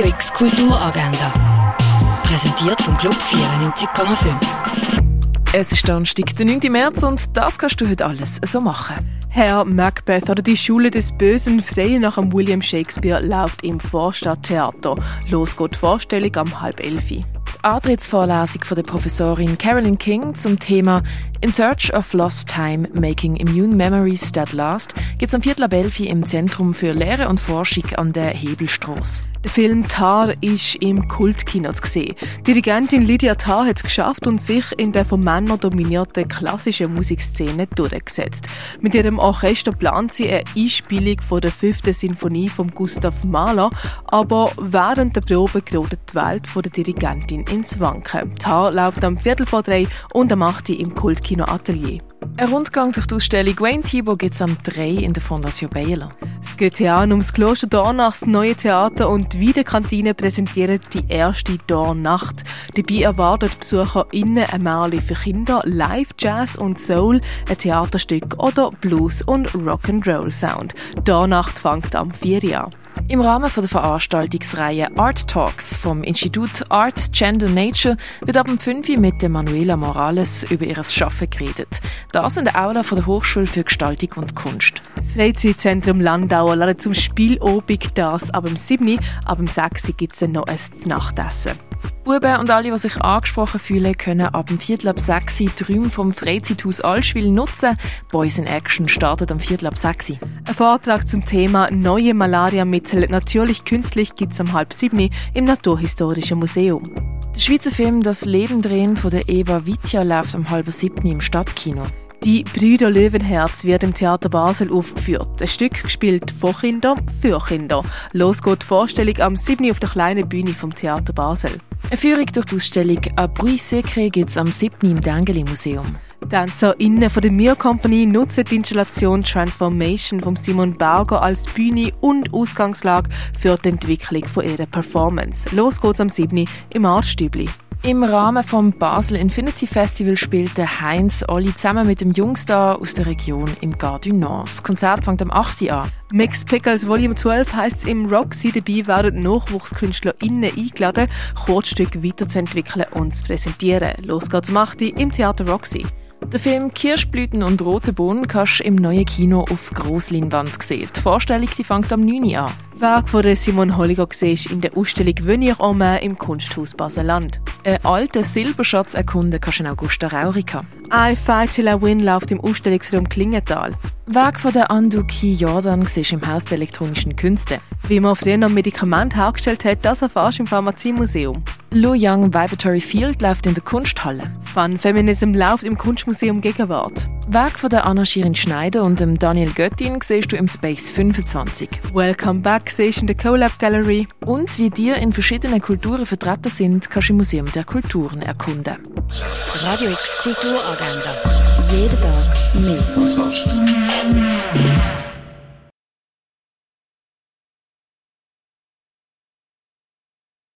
Radio X Kulturagenda. Präsentiert vom Club 94,5. Es ist Donnerstag, der 9. März und das kannst du heute alles so machen. Herr Macbeth oder die Schule des Bösen, frei nach dem William Shakespeare, läuft im Vorstadttheater. Los geht die Vorstellung am halb elf. Antrittsvorlesung von der Professorin Carolyn King zum Thema In Search of Lost Time Making Immune Memories That Last gibt es am Viertel ab im Zentrum für Lehre und Forschung an der Hebelstraße. Der Film Tar ist im Kultkino zu sehen. Dirigentin Lydia Tar hat es geschafft und sich in der von Männern dominierten klassischen Musikszene durchgesetzt. Mit ihrem Orchester plant sie eine Einspielung von der fünften Sinfonie von Gustav Mahler, aber während der Probe gerät die Welt von der Dirigentin ins Wanken. Tar läuft am Viertel vor drei und am 8 im Kultkino Atelier. Ein Rundgang durch die Ausstellung Wayne Thibault gibt es am 3 in der Fondation Baylor. Es geht ja ums Kloster Dornachs neue Theater und die Wiedekantine präsentiert die erste Dornacht. Dabei erwartet BesucherInnen ein Märchen für Kinder, Live, Jazz und Soul, ein Theaterstück oder Blues und Rock'n'Roll Sound. Dornacht fängt am 4 an. Im Rahmen der Veranstaltungsreihe Art Talks vom Institut Art Gender Nature wird ab dem 5 mit Manuela Morales über ihr Schaffen geredet. Das in der Aula von der Hochschule für Gestaltung und Kunst. Das Freizeitzentrum Landauer lädt zum Spielobig das ab dem 7. ab dem 6. gibt es noch ein Nachtessen. Buben und alle, die sich angesprochen fühlen, können ab dem Viertel ab 6 die Räume vom Freizeithaus Allschwil nutzen. Boys in Action startet am Viertel ab 6 Ein Vortrag zum Thema Neue Malariamittel natürlich künstlich gibt es am halb 7 im Naturhistorischen Museum. Der Schweizer Film Das Leben drehen von der Eva Vitja läuft am halb 7 im Stadtkino. Die Brüder Löwenherz wird im Theater Basel aufgeführt. Ein Stück gespielt von Kindern für Kinder. Los geht die Vorstellung am 7. auf der kleinen Bühne vom Theater Basel. Eine Führung durch die Ausstellung «A Bruit Secret» gibt es am 7. im Dengeli Museum. TänzerInnen von der Mir Company nutzen die Installation Transformation von Simon Berger als Bühne und Ausgangslage für die Entwicklung von ihrer Performance. Los geht's am 7. im Artstübli. Im Rahmen vom Basel Infinity Festival spielte Heinz Olli zusammen mit dem Jungstar aus der Region im Gare du Nord. Das Konzert fängt am 8. an. Mix Pickles Volume 12 heisst es im Roxy. Dabei werden NachwuchskünstlerInnen eingeladen, Kurzstücke weiterzuentwickeln und zu präsentieren. Los geht's am 8. im Theater Roxy. Der Film Kirschblüten und rote Bohnen kannst du im neuen Kino auf Grossleinwand sehen. Die Vorstellung die fängt am 9. an. Werk von Simon Holliger siehst in der Ausstellung Venir en im Kunsthaus Baseland. Einen alten Silberschatz erkunden kannst du in Augusta Raurica. I Fight Till I Win läuft im Ausstellungsraum Klingenthal. Werk von der Anduki Jordan siehst im Haus der elektronischen Künste. Wie man früher noch Medikament hergestellt hat, das erfährst du im Pharmaziemuseum. Lu Young Vibratory Field läuft in der Kunsthalle. Fun Feminism läuft im Kunstmuseum Gegenwart. Werk von der Anna Schirin Schneider und dem Daniel Göttin siehst du im Space 25. Welcome Back siehst du in der CoLab Gallery. Und wie dir in verschiedenen Kulturen vertreten sind, kannst du im Museum der Kulturen erkunden. Radio X Kulturagenda. Jeden Tag mehr.